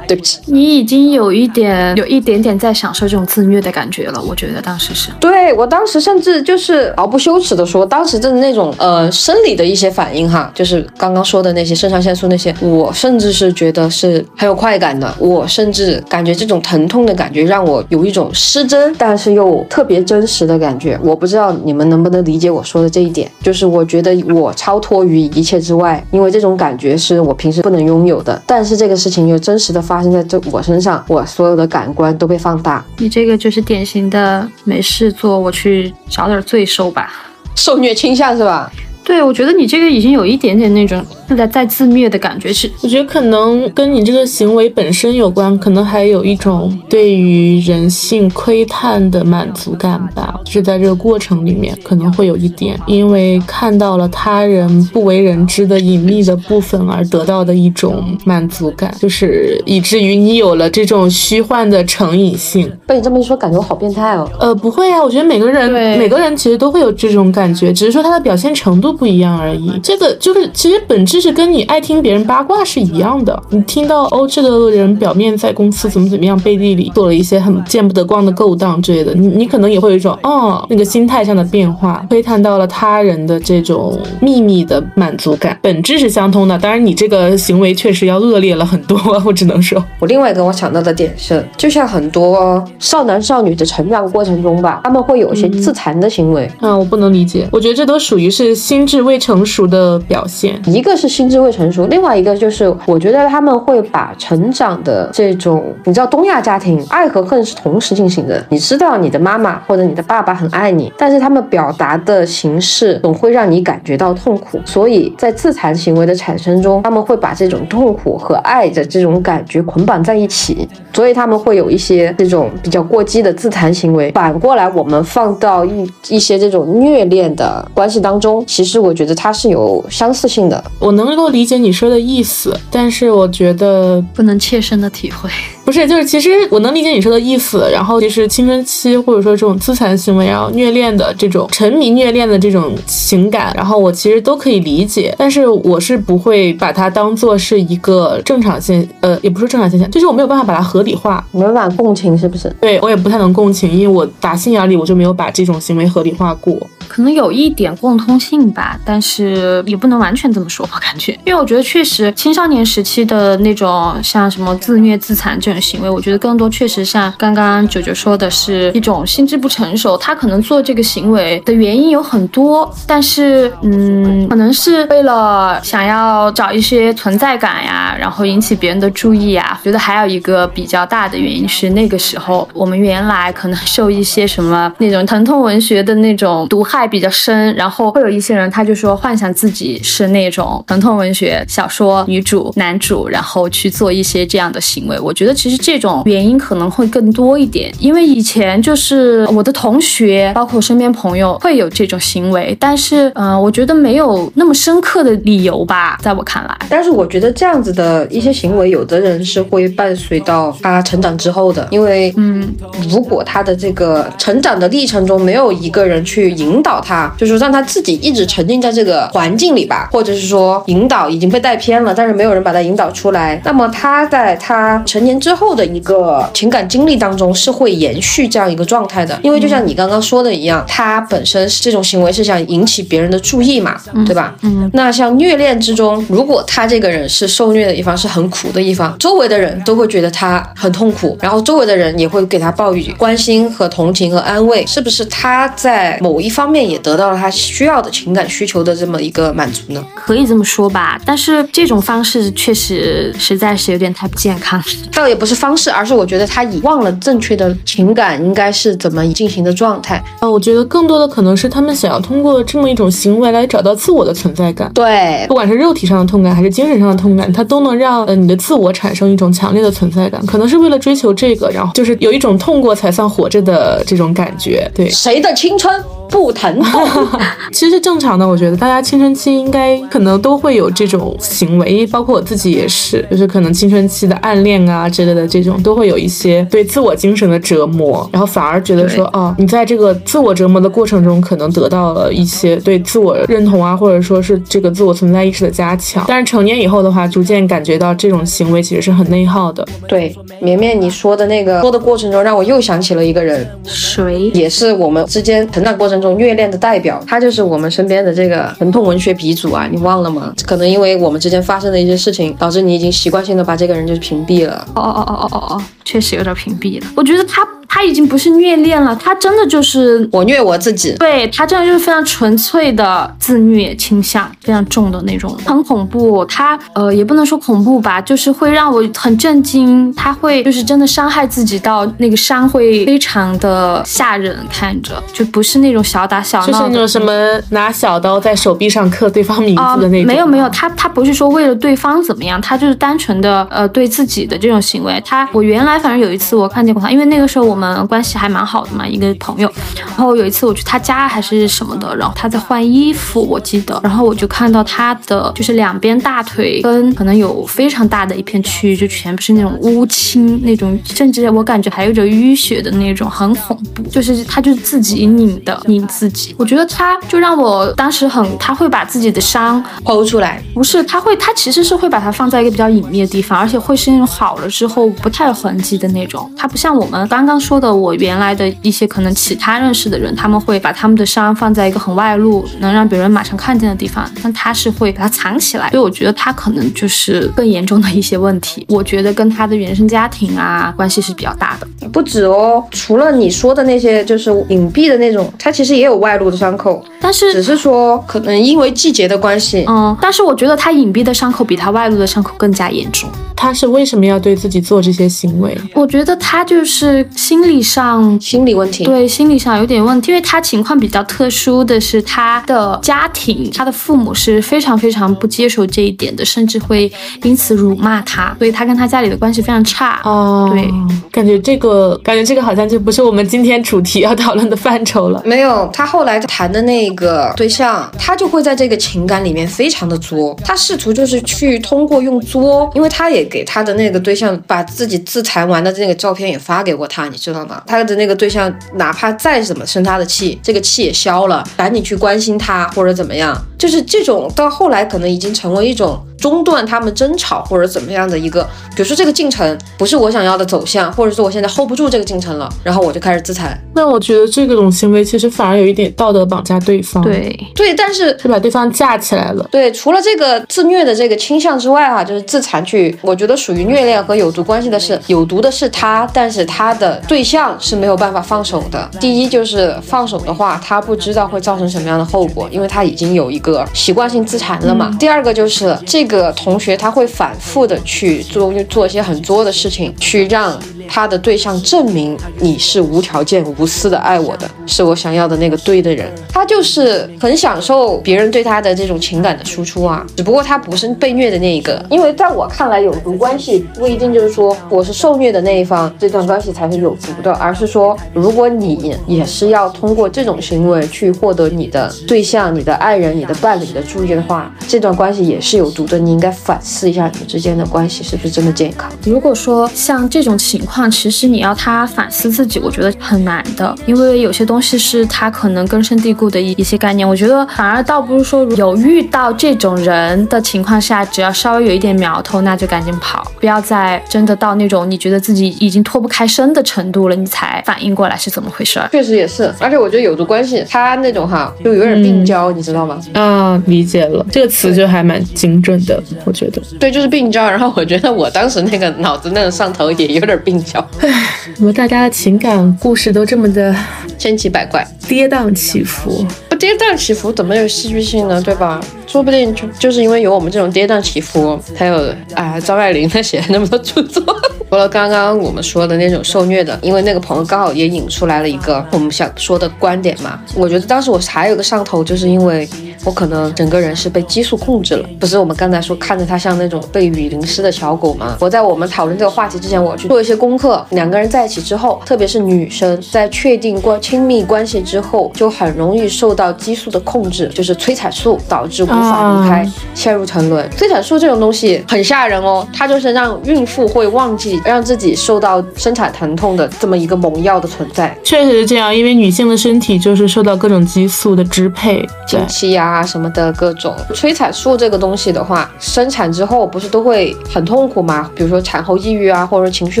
对不起，你已经有一点有一点点在享受这种自虐的感觉了，我觉得当时是。对我当时甚至就是毫不羞耻的说，当时真的那种呃生理的一些反应哈，就是刚刚说的那些肾上腺素那些，我甚至是觉得是很有快感的。我甚至感觉这种疼痛的感觉让我有一种失真，但是又特别真实的感觉。我不知道你们能不能理解我说的这一点，就是我觉得我超脱于一切之外，因为这种感觉是我平时不能拥有的，但是这个事情又真实的发生在这我身上，我所有的感官都被放大。你这个就是典型的没事做，我去找点罪受吧。受虐倾向是吧？对，我觉得你这个已经有一点点那种在在自虐的感觉，是我觉得可能跟你这个行为本身有关，可能还有一种对于人性窥探的满足感吧。就是在这个过程里面，可能会有一点，因为看到了他人不为人知的隐秘的部分而得到的一种满足感，就是以至于你有了这种虚幻的成瘾性。被你这么一说，感觉我好变态哦。呃，不会啊，我觉得每个人每个人其实都会有这种感觉，只是说他的表现程度不一样而已。这个就是其实本质是跟你爱听别人八卦是一样的。你听到哦，这个人表面在公司怎么怎么样，背地里做了一些很见不得光的勾当之类的，你你可能也会有一种哦那个心态上的变化，窥探到了他人的这种秘密的满足感，本质是相通的。当然，你这个行为确实要恶劣了很多，我只能说。我另外一个我想到的点是，就像很多少男少女的成长过程中吧，他们会有一些自残的行为。嗯，我不能理解，我觉得这都属于是心智未成熟的表现。一个是心智未成熟，另外一个就是我觉得他们会把成长的这种，你知道东亚家庭爱和恨是同时进行的。你知道你的妈妈或者你的爸爸很爱你，但是他们表达的形式总会让你感觉到痛苦，所以在自残行为的产生中，他们会把这种痛苦和爱的这种感觉捆绑在一起，所以他们会有一些这种比较过激的自残行为。反过来，我们放到一一些这种虐恋的关系当中，其实我觉得它是有相似性的。我能够理解你说的意思，但是我觉得不能切身的体会。不是，就是其实我能理解你说的意思。然后其实青春期或者说这种自残行为，然后虐恋的这种沉迷虐恋的这种情感，然后我其实都可以理解。但是我是不会把它当做是一个正常现，呃，也不是正常现象，就是我没有办法把它合理化，没办法共情，是不是？对我也不太能共情，因为我打心眼里我就没有把这种行为合理化过。可能有一点共通性吧，但是也不能完全这么说，我感觉，因为我觉得确实青少年时期的那种像什么自虐自残这行为，我觉得更多确实像刚刚九九说的是一种心智不成熟，他可能做这个行为的原因有很多，但是嗯，可能是为了想要找一些存在感呀，然后引起别人的注意啊。觉得还有一个比较大的原因是那个时候我们原来可能受一些什么那种疼痛文学的那种毒害。比较深，然后会有一些人，他就说幻想自己是那种疼痛文学小说女主、男主，然后去做一些这样的行为。我觉得其实这种原因可能会更多一点，因为以前就是我的同学，包括身边朋友会有这种行为，但是嗯，我觉得没有那么深刻的理由吧，在我看来。但是我觉得这样子的一些行为，有的人是会伴随到他成长之后的，因为嗯，如果他的这个成长的历程中没有一个人去引导。他就是让他自己一直沉浸在这个环境里吧，或者是说引导已经被带偏了，但是没有人把他引导出来。那么他在他成年之后的一个情感经历当中是会延续这样一个状态的，因为就像你刚刚说的一样，他本身是这种行为是想引起别人的注意嘛，对吧？嗯。那像虐恋之中，如果他这个人是受虐的一方，是很苦的一方，周围的人都会觉得他很痛苦，然后周围的人也会给他报以关心和同情和安慰，是不是他在某一方面？也得到了他需要的情感需求的这么一个满足呢？可以这么说吧，但是这种方式确实实在是有点太不健康。倒也不是方式，而是我觉得他遗忘了正确的情感应该是怎么进行的状态。啊，我觉得更多的可能是他们想要通过这么一种行为来找到自我的存在感。对，不管是肉体上的痛感还是精神上的痛感，它都能让呃你的自我产生一种强烈的存在感。可能是为了追求这个，然后就是有一种痛过才算活着的这种感觉。对，谁的青春？不疼痛，其实正常的。我觉得大家青春期应该可能都会有这种行为，包括我自己也是，就是可能青春期的暗恋啊之类的这种，都会有一些对自我精神的折磨，然后反而觉得说，哦，你在这个自我折磨的过程中，可能得到了一些对自我认同啊，或者说是这个自我存在意识的加强。但是成年以后的话，逐渐感觉到这种行为其实是很内耗的。对，绵绵你说的那个说的过程中，让我又想起了一个人，谁？也是我们之间成长过程。中虐恋的代表，他就是我们身边的这个疼痛文学鼻祖啊！你忘了吗？可能因为我们之间发生的一些事情，导致你已经习惯性的把这个人就是屏蔽了。哦哦哦哦哦哦，确实有点屏蔽了。我觉得他。他已经不是虐恋了，他真的就是我虐我自己。对他真的就是非常纯粹的自虐倾向，非常重的那种，很恐怖。他呃也不能说恐怖吧，就是会让我很震惊。他会就是真的伤害自己到那个伤会非常的吓人，看着就不是那种小打小闹，就是那种什么拿小刀在手臂上刻对方名字的那种。没有没有，他他不是说为了对方怎么样，他就是单纯的呃对自己的这种行为。他我原来反正有一次我看见过他，因为那个时候我们。嗯，关系还蛮好的嘛，一个朋友。然后有一次我去他家还是什么的，然后他在换衣服，我记得。然后我就看到他的就是两边大腿跟可能有非常大的一片区域，就全部是那种乌青，那种甚至我感觉还有着淤血的那种，很恐怖。就是他就是自己拧的拧自己，我觉得他就让我当时很，他会把自己的伤 剖出来，不是他会，他其实是会把它放在一个比较隐秘的地方，而且会是那种好了之后不太有痕迹的那种。他不像我们刚刚说。的我原来的一些可能其他认识的人，他们会把他们的伤放在一个很外露，能让别人马上看见的地方，但他是会把它藏起来，所以我觉得他可能就是更严重的一些问题。我觉得跟他的原生家庭啊关系是比较大的，不止哦。除了你说的那些就是隐蔽的那种，他其实也有外露的伤口，但是只是说可能因为季节的关系，嗯，但是我觉得他隐蔽的伤口比他外露的伤口更加严重。他是为什么要对自己做这些行为？我觉得他就是心。心理上心理问题，对心理上有点问题，因为他情况比较特殊的是，他的家庭，他的父母是非常非常不接受这一点的，甚至会因此辱骂他，所以他跟他家里的关系非常差。哦，对，感觉这个感觉这个好像就不是我们今天主题要讨论的范畴了。没有，他后来谈的那个对象，他就会在这个情感里面非常的作，他试图就是去通过用作，因为他也给他的那个对象把自己自残完的那个照片也发给过他，你知道吗？他的那个对象哪怕再怎么生他的气，这个气也消了，赶紧去关心他或者怎么样，就是这种到后来可能已经成为一种。中断他们争吵或者怎么样的一个，比如说这个进程不是我想要的走向，或者说我现在 hold 不住这个进程了，然后我就开始自残。那我觉得这种行为其实反而有一点道德绑架对方。对对，但是是把对方架起来了。对，除了这个自虐的这个倾向之外，哈，就是自残去，我觉得属于虐恋和有毒关系的是有毒的是他，但是他的对象是没有办法放手的。第一就是放手的话，他不知道会造成什么样的后果，因为他已经有一个习惯性自残了嘛。第二个就是这个个同学。他会反复的去做做一些很作的事情，去让他的对象证明你是无条件、无私的爱我的，是我想要的那个对的人。他就是很享受别人对他的这种情感的输出啊，只不过他不是被虐的那一个。因为在我看来，有毒关系不一定就是说我是受虐的那一方，这段关系才是有毒的，而是说如果你也是要通过这种行为去获得你的对象、你的爱人、你的伴侣的注意的话，这段关系也是有毒的。你应该反思。一下你们之间的关系是不是真的健康？如果说像这种情况，其实你要他反思自己，我觉得很难的，因为有些东西是他可能根深蒂固的一一些概念。我觉得反而倒不是说有遇到这种人的情况下，只要稍微有一点苗头，那就赶紧跑，不要再真的到那种你觉得自己已经脱不开身的程度了，你才反应过来是怎么回事儿。确实也是，而且我觉得有的关系，他那种哈就有点病娇，你知道吗？啊，理解了，这个词就还蛮精准的，我觉得。对，就是病娇。然后我觉得我当时那个脑子那个上头也有点病娇。唉，怎么大家的情感故事都这么的千奇百怪、跌宕起伏？不跌宕起伏怎么有戏剧性呢？对吧？说不定就就是因为有我们这种跌宕起伏，才有啊张爱玲她写那么多著作。除了刚刚我们说的那种受虐的，因为那个朋友刚好也引出来了一个我们想说的观点嘛。我觉得当时我还有个上头，就是因为我可能整个人是被激素控制了。不是我们刚才说看着他像那种被雨淋湿的小狗吗？我在我们讨论这个话题之前，我去做一些功课。两个人在一起之后，特别是女生在确定过亲密关系之后，就很容易受到激素的控制，就是催产素导致无法离开，陷入沉沦。催产素这种东西很吓人哦，它就是让孕妇会忘记。让自己受到生产疼痛的这么一个猛药的存在，确实是这样。因为女性的身体就是受到各种激素的支配，经期啊什么的各种催产素这个东西的话，生产之后不是都会很痛苦吗？比如说产后抑郁啊，或者情绪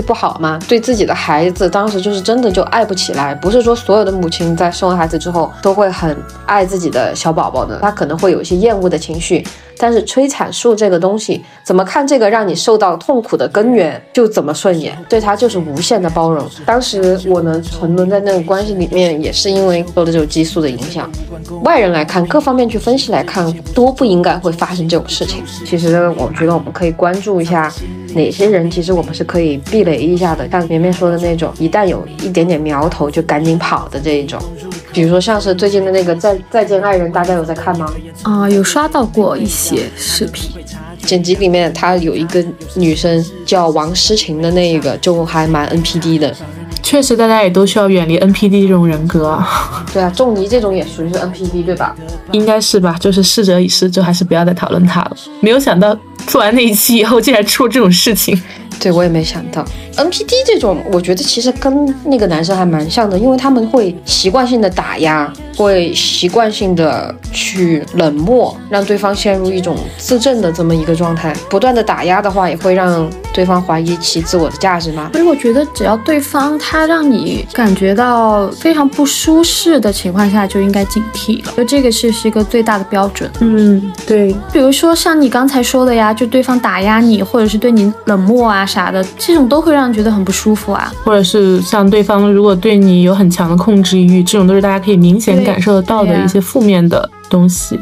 不好吗？对自己的孩子，当时就是真的就爱不起来。不是说所有的母亲在生完孩子之后都会很爱自己的小宝宝的，她可能会有一些厌恶的情绪。但是催产素这个东西，怎么看这个让你受到痛苦的根源，就怎么顺眼，对他就是无限的包容。当时我能沉沦在那个关系里面，也是因为受了这种激素的影响。外人来看，各方面去分析来看，都不应该会发生这种事情。其实我觉得我们可以关注一下哪些人，其实我们是可以避雷一下的。像绵绵说的那种，一旦有一点点苗头就赶紧跑的这一种。比如说像是最近的那个再再见爱人，大家有在看吗？啊，有刷到过一些视频，剪辑里面他有一个女生叫王诗晴的那一个，就还蛮 NPD 的。确实，大家也都需要远离 NPD 这种人格。对啊，仲尼这种也属于是 NPD 对吧？应该是吧，就是逝者已逝，就还是不要再讨论他了。没有想到做完那一期以后，竟然出了这种事情。对我也没想到，NPD 这种，我觉得其实跟那个男生还蛮像的，因为他们会习惯性的打压，会习惯性的去冷漠，让对方陷入一种自证的这么一个状态。不断的打压的话，也会让对方怀疑其自我的价值嘛？所以我觉得，只要对方他让你感觉到非常不舒适的情况下，就应该警惕了。就这个是是一个最大的标准。嗯，对。比如说像你刚才说的呀，就对方打压你，或者是对你冷漠啊。啥的，这种都会让人觉得很不舒服啊，或者是像对方如果对你有很强的控制欲，这种都是大家可以明显感受得到的一些负面的东西。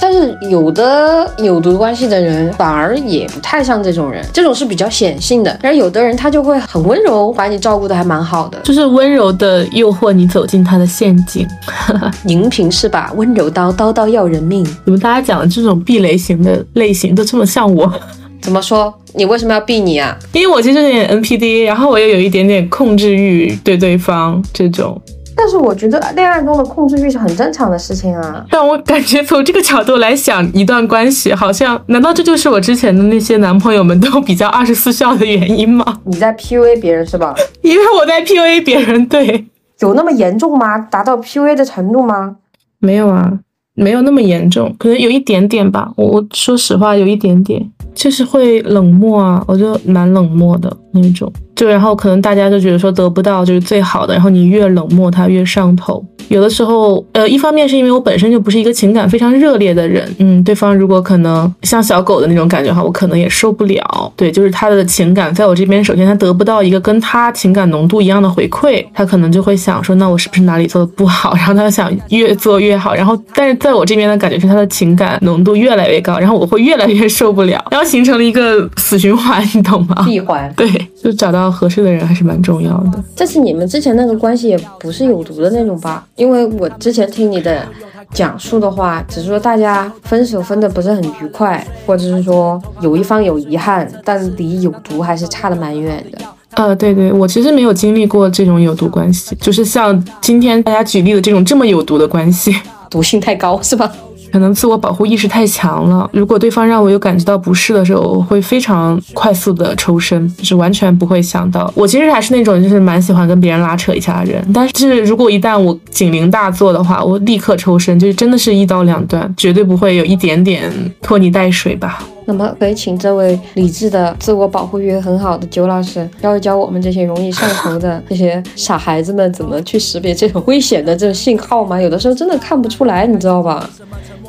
但是有的有毒关系的人反而也不太像这种人，这种是比较显性的。但是有的人他就会很温柔，把你照顾的还蛮好的，就是温柔的诱惑你走进他的陷阱。宁平是吧温柔刀，刀刀要人命。怎么大家讲的这种避雷型的类型都这么像我？怎么说？你为什么要避你啊？因为我其实有点 NPD，然后我又有一点点控制欲，对对方这种。但是我觉得恋爱中的控制欲是很正常的事情啊。但我感觉从这个角度来想，一段关系好像，难道这就是我之前的那些男朋友们都比较 二十四孝的原因吗？你在 PUA 别人是吧？因为我在 PUA 别人，对，有那么严重吗？达到 PUA 的程度吗？没有啊，没有那么严重，可能有一点点吧。我我说实话，有一点点，就是会冷漠啊，我就蛮冷漠的那种。就然后可能大家就觉得说得不到就是最好的，然后你越冷漠他越上头。有的时候，呃，一方面是因为我本身就不是一个情感非常热烈的人，嗯，对方如果可能像小狗的那种感觉哈，我可能也受不了。对，就是他的情感在我这边，首先他得不到一个跟他情感浓度一样的回馈，他可能就会想说，那我是不是哪里做的不好？然后他想越做越好。然后，但是在我这边的感觉是他的情感浓度越来越高，然后我会越来越受不了，然后形成了一个死循环，你懂吗？闭环。对，就找到合适的人还是蛮重要的。但是你们之前那个关系也不是有毒的那种吧？因为我之前听你的讲述的话，只是说大家分手分的不是很愉快，或者是说有一方有遗憾，但离有毒还是差的蛮远的。呃，对对，我其实没有经历过这种有毒关系，就是像今天大家举例的这种这么有毒的关系，毒性太高是吧？可能自我保护意识太强了。如果对方让我有感觉到不适的时候，我会非常快速的抽身，就是完全不会想到。我其实还是那种就是蛮喜欢跟别人拉扯一下的人，但是如果一旦我警铃大作的话，我立刻抽身，就是真的是一刀两断，绝对不会有一点点拖泥带水吧。那么可以请这位理智的、自我保护欲很好的九老师教一教我们这些容易上头的这些傻孩子们，怎么去识别这种危险的这种信号吗？有的时候真的看不出来，你知道吧？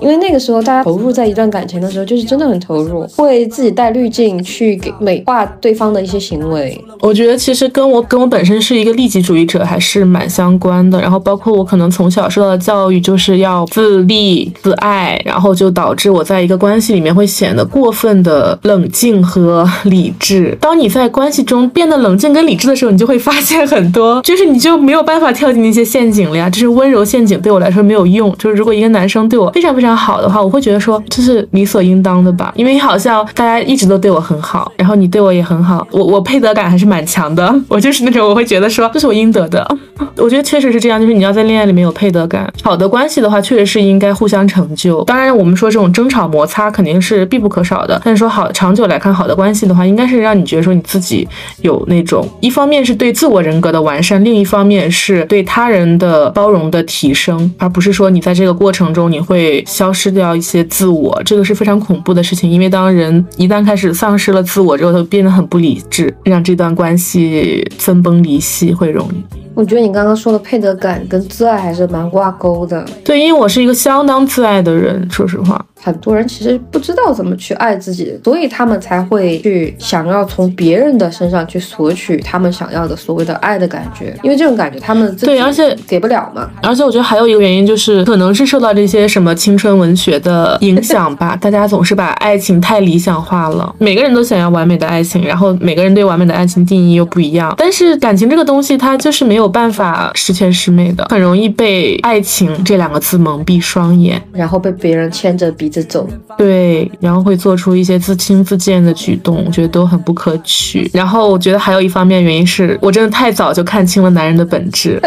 因为那个时候大家投入在一段感情的时候，就是真的很投入，会自己带滤镜去给美化对方的一些行为。我觉得其实跟我跟我本身是一个利己主义者还是蛮相关的。然后包括我可能从小受到的教育就是要自立自爱，然后就导致我在一个关系里面会显得过分的冷静和理智。当你在关系中变得冷静跟理智的时候，你就会发现很多，就是你就没有办法跳进那些陷阱了呀。就是温柔陷阱对我来说没有用。就是如果一个男生对我非常非常好的话，我会觉得说这是理所应当的吧，因为好像大家一直都对我很好，然后你对我也很好，我我配得感还是蛮强的。我就是那种我会觉得说这是我应得的。我觉得确实是这样，就是你要在恋爱里面有配得感，好的关系的话，确实是应该互相成就。当然，我们说这种争吵摩擦肯定是必不可少好的，但是说好长久来看，好的关系的话，应该是让你觉得说你自己有那种一方面是对自我人格的完善，另一方面是对他人的包容的提升，而不是说你在这个过程中你会消失掉一些自我，这个是非常恐怖的事情。因为当人一旦开始丧失了自我之后，他变得很不理智，让这段关系分崩离析会容易。我觉得你刚刚说的配得感跟自爱还是蛮挂钩的。对，因为我是一个相当自爱的人，说实话。很多人其实不知道怎么去爱自己，所以他们才会去想要从别人的身上去索取他们想要的所谓的爱的感觉，因为这种感觉他们自己对，而且给不了嘛。而且我觉得还有一个原因就是，可能是受到这些什么青春文学的影响吧，大家总是把爱情太理想化了，每个人都想要完美的爱情，然后每个人对完美的爱情定义又不一样。但是感情这个东西，它就是没有办法十全十美的，很容易被爱情这两个字蒙蔽双眼，然后被别人牵着鼻子走。对，然后会做出一些自轻自贱的举动，我觉得都很不可取。然后我觉得还有一方面原因是我真的太早就看清了男人的本质。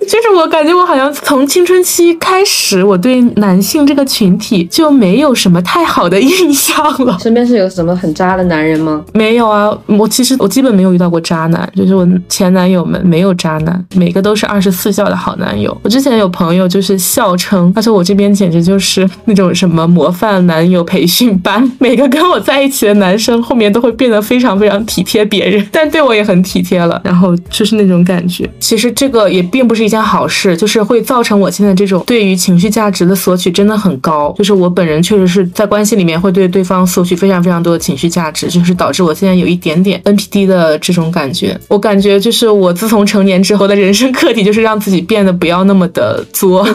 就是我感觉我好像从青春期开始，我对男性这个群体就没有什么太好的印象了。身边是有什么很渣的男人吗？没有啊，我其实我基本没有遇到过渣男，就是我前男友们没有渣男，每个都是二十四孝的好男友。我之前有朋友就是笑称，他说我这边简直就是那种什么模范男友培训班，每个跟我在一起的男生后面都会变得非常非常体贴别人，但对我也很体贴了，然后就是那种感觉。其实这个也并不是一件。好事，就是会造成我现在这种对于情绪价值的索取真的很高。就是我本人确实是在关系里面会对对方索取非常非常多的情绪价值，就是导致我现在有一点点 NPD 的这种感觉。我感觉就是我自从成年之后的人生课题，就是让自己变得不要那么的作，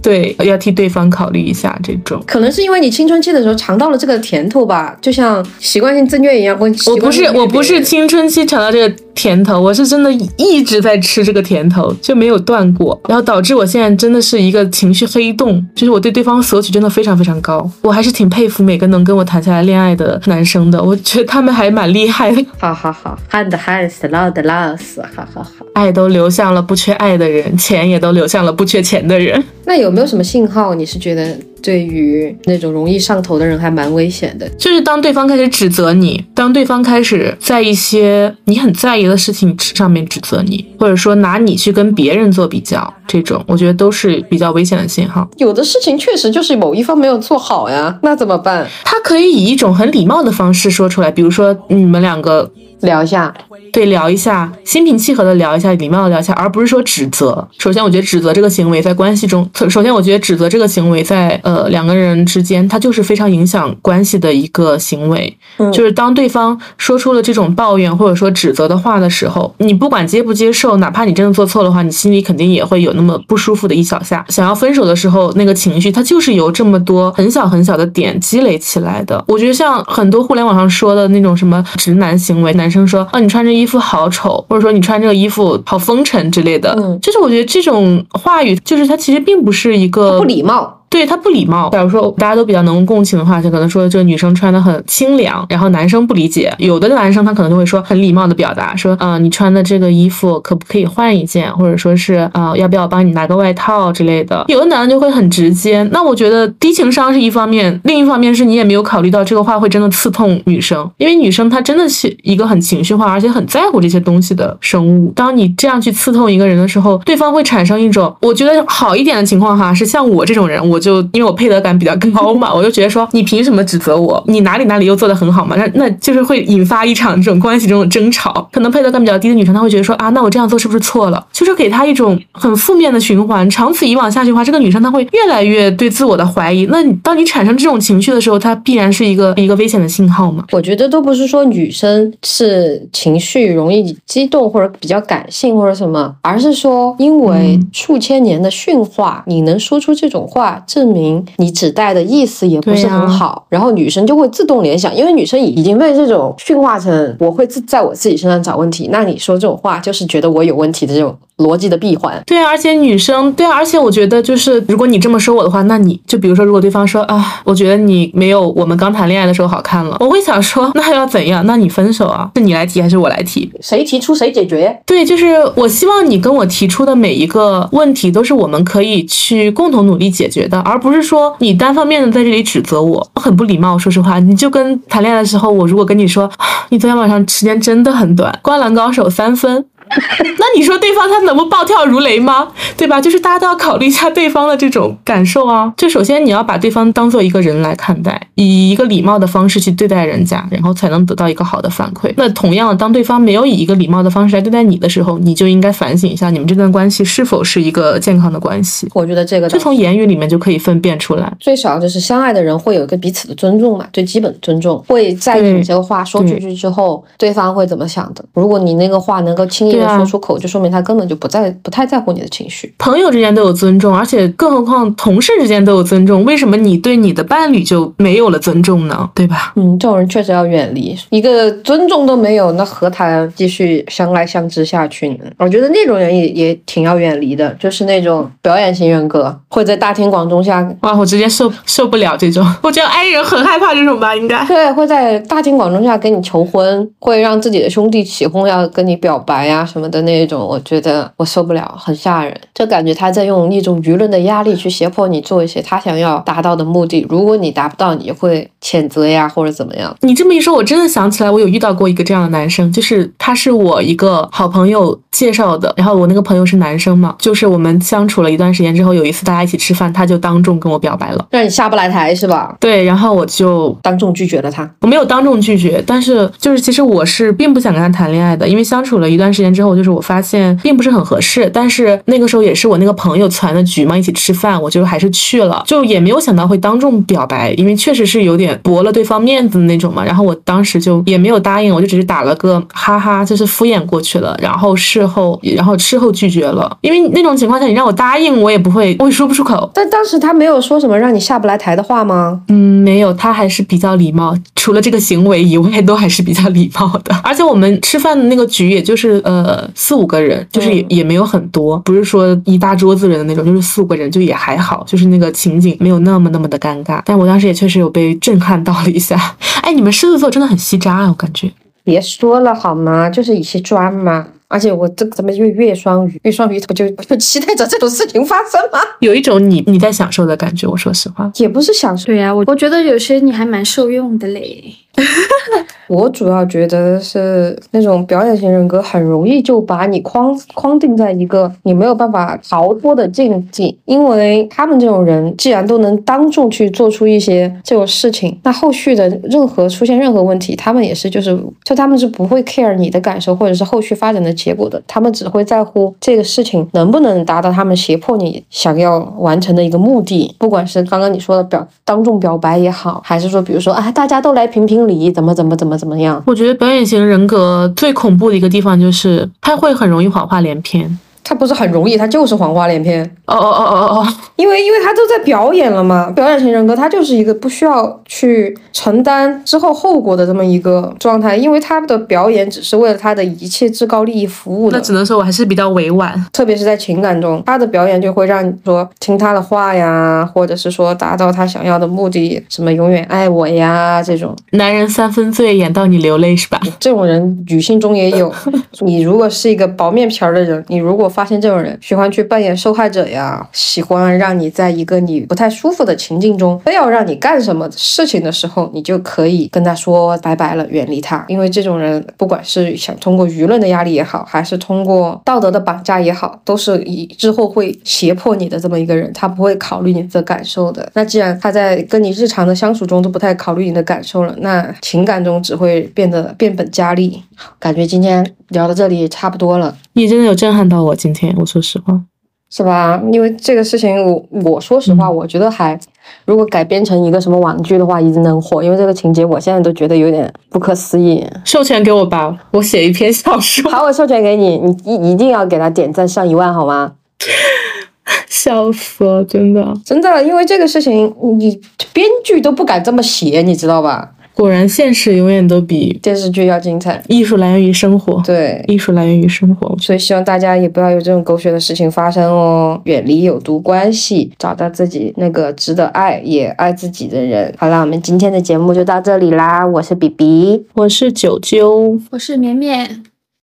对，要替对方考虑一下这种。可能是因为你青春期的时候尝到了这个甜头吧，就像习惯性自虐一样。我我不是我不是青春期尝到这个甜头，我是真的一直在吃这个甜头，就没有断过，然后导致我现在真的是一个情绪黑洞，就是我对对方索取真的非常非常高。我还是挺佩服每个能跟我谈下来恋爱的男生的，我觉得他们还蛮厉害的。好好好，hand hands，love loves，好好好，爱都流向了不缺爱的人，钱也都流向了不缺钱的人。那有没有什么信号？你是觉得？对于那种容易上头的人，还蛮危险的。就是当对方开始指责你，当对方开始在一些你很在意的事情上面指责你，或者说拿你去跟别人做比较，这种我觉得都是比较危险的信号。有的事情确实就是某一方没有做好呀，那怎么办？他可以以一种很礼貌的方式说出来，比如说你们两个聊一下。对，聊一下，心平气和的聊一下，礼貌的聊一下，而不是说指责。首先，我觉得指责这个行为在关系中，首先我觉得指责这个行为在呃两个人之间，它就是非常影响关系的一个行为。嗯，就是当对方说出了这种抱怨或者说指责的话的时候，你不管接不接受，哪怕你真的做错的话，你心里肯定也会有那么不舒服的一小下。想要分手的时候，那个情绪它就是由这么多很小很小的点积累起来的。我觉得像很多互联网上说的那种什么直男行为，男生说哦，你穿这。衣服好丑，或者说你穿这个衣服好风尘之类的，嗯，就是我觉得这种话语，就是它其实并不是一个不礼貌。对他不礼貌。假如说大家都比较能共情的话，就可能说这个女生穿的很清凉，然后男生不理解。有的男生他可能就会说很礼貌的表达说，啊，你穿的这个衣服可不可以换一件，或者说是啊，要不要帮你拿个外套之类的。有的男的就会很直接。那我觉得低情商是一方面，另一方面是你也没有考虑到这个话会真的刺痛女生，因为女生她真的是一个很情绪化，而且很在乎这些东西的生物。当你这样去刺痛一个人的时候，对方会产生一种，我觉得好一点的情况哈，是像我这种人，我。我就因为我配得感比较高嘛，我就觉得说你凭什么指责我？你哪里哪里又做得很好嘛？那那就是会引发一场这种关系这种争吵。可能配得感比较低的女生，她会觉得说啊，那我这样做是不是错了？就是给她一种很负面的循环。长此以往下去的话，这个女生她会越来越对自我的怀疑。那当你产生这种情绪的时候，它必然是一个一个危险的信号嘛？我觉得都不是说女生是情绪容易激动或者比较感性或者什么，而是说因为数千年的驯化，你能说出这种话。证明你指代的意思也不是很好，然后女生就会自动联想，因为女生已已经被这种驯化成我会自在我自己身上找问题，那你说这种话就是觉得我有问题的这种。逻辑的闭环，对啊，而且女生，对啊，而且我觉得就是，如果你这么说我的话，那你就比如说，如果对方说啊，我觉得你没有我们刚谈恋爱的时候好看了，我会想说，那要怎样？那你分手啊？是你来提还是我来提？谁提出谁解决？对，就是我希望你跟我提出的每一个问题都是我们可以去共同努力解决的，而不是说你单方面的在这里指责我，我很不礼貌。说实话，你就跟谈恋爱的时候，我如果跟你说，你昨天晚上时间真的很短，灌篮高手三分。那你说对方他能不暴跳如雷吗？对吧？就是大家都要考虑一下对方的这种感受啊。就首先你要把对方当做一个人来看待，以一个礼貌的方式去对待人家，然后才能得到一个好的反馈。那同样，当对方没有以一个礼貌的方式来对待你的时候，你就应该反省一下你们这段关系是否是一个健康的关系。我觉得这个就从言语里面就可以分辨出来。最少就是相爱的人会有一个彼此的尊重嘛，最基本的尊重。会在意你这个话说出去之后，对方会怎么想的？如果你那个话能够轻易的说出口，就说。明他根本就不在不太在乎你的情绪。朋友之间都有尊重，而且更何况同事之间都有尊重，为什么你对你的伴侣就没有了尊重呢？对吧？嗯，这种人确实要远离。一个尊重都没有，那何谈继续相爱相知下去呢？我觉得那种人也也挺要远离的，就是那种表演型人格，会在大庭广众下，哇，我直接受受不了这种。我觉得 I 人很害怕这种吧，应该对，会在大庭广众下跟你求婚，会让自己的兄弟起哄要跟你表白呀什么的那种。我觉得我受不了，很吓人，就感觉他在用一种舆论的压力去胁迫你做一些他想要达到的目的。如果你达不到，你会谴责呀，或者怎么样。你这么一说，我真的想起来，我有遇到过一个这样的男生，就是他是我一个好朋友介绍的，然后我那个朋友是男生嘛，就是我们相处了一段时间之后，有一次大家一起吃饭，他就当众跟我表白了，让你下不来台是吧？对，然后我就当众拒绝了他。我没有当众拒绝，但是就是其实我是并不想跟他谈恋爱的，因为相处了一段时间之。后，就是我发现并不是很合适。但是那个时候也是我那个朋友攒的局嘛，一起吃饭，我就还是去了，就也没有想到会当众表白，因为确实是有点驳了对方面子的那种嘛。然后我当时就也没有答应，我就只是打了个哈哈，就是敷衍过去了。然后事后，然后事后拒绝了，因为那种情况下你让我答应，我也不会，我也说不出口。但当时他没有说什么让你下不来台的话吗？嗯，没有，他还是比较礼貌，除了这个行为以外，都还是比较礼貌的。而且我们吃饭的那个局，也就是呃四五个人，就是也也没有很多，不是说一大桌子人的那种，就是四五个人就也还好，就是那个情景没有那么那么的尴尬。但我当时也确实有被震撼到了一下。哎，你们狮子座真的很吸渣啊，我感觉。别说了好吗？就是一些砖嘛。而且我这怎么就月双鱼？月双鱼不就就期待着这种事情发生吗？有一种你你在享受的感觉。我说实话，也不是享受。对呀，我我觉得有些你还蛮受用的嘞。我主要觉得是那种表演型人格很容易就把你框框定在一个你没有办法逃脱的境地，因为他们这种人既然都能当众去做出一些这种事情，那后续的任何出现任何问题，他们也是就是就他们是不会 care 你的感受或者是后续发展的结果的，他们只会在乎这个事情能不能达到他们胁迫你想要完成的一个目的，不管是刚刚你说的表当众表白也好，还是说比如说啊大家都来评评理，怎么怎么怎么。怎么样？我觉得表演型人格最恐怖的一个地方就是他会很容易谎话连篇。他不是很容易，他就是谎话连篇。哦哦哦哦哦，因为因为他都在表演了嘛，表演型人格他就是一个不需要去承担之后后果的这么一个状态，因为他的表演只是为了他的一切至高利益服务的。那只能说我还是比较委婉，特别是在情感中，他的表演就会让你说听他的话呀，或者是说达到他想要的目的，什么永远爱我呀这种。男人三分醉，演到你流泪是吧？这种人女性中也有。你如果是一个薄面皮儿的人，你如果发现这种人喜欢去扮演受害者呀，喜欢让你在一个你不太舒服的情境中，非要让你干什么事情的时候，你就可以跟他说拜拜了，远离他。因为这种人，不管是想通过舆论的压力也好，还是通过道德的绑架也好，都是以之后会胁迫你的这么一个人，他不会考虑你的感受的。那既然他在跟你日常的相处中都不太考虑你的感受了，那情感中只会变得变本加厉。感觉今天聊到这里差不多了。你真的有震撼到我，今天我说实话，是吧？因为这个事情，我我说实话，我觉得还如果改编成一个什么网剧的话，一定能火。因为这个情节，我现在都觉得有点不可思议。授权给我吧，我写一篇小说。好，我授权给你，你一一定要给他点赞上一万，好吗？笑死了，真的，真的，因为这个事情，你编剧都不敢这么写，你知道吧？果然，现实永远都比电视剧要精彩。艺术来源于生活，对，艺术来源于生活。所以希望大家也不要有这种狗血的事情发生哦，远离有毒关系，找到自己那个值得爱也爱自己的人。好了，我们今天的节目就到这里啦。我是比比，我是九九，我是绵绵。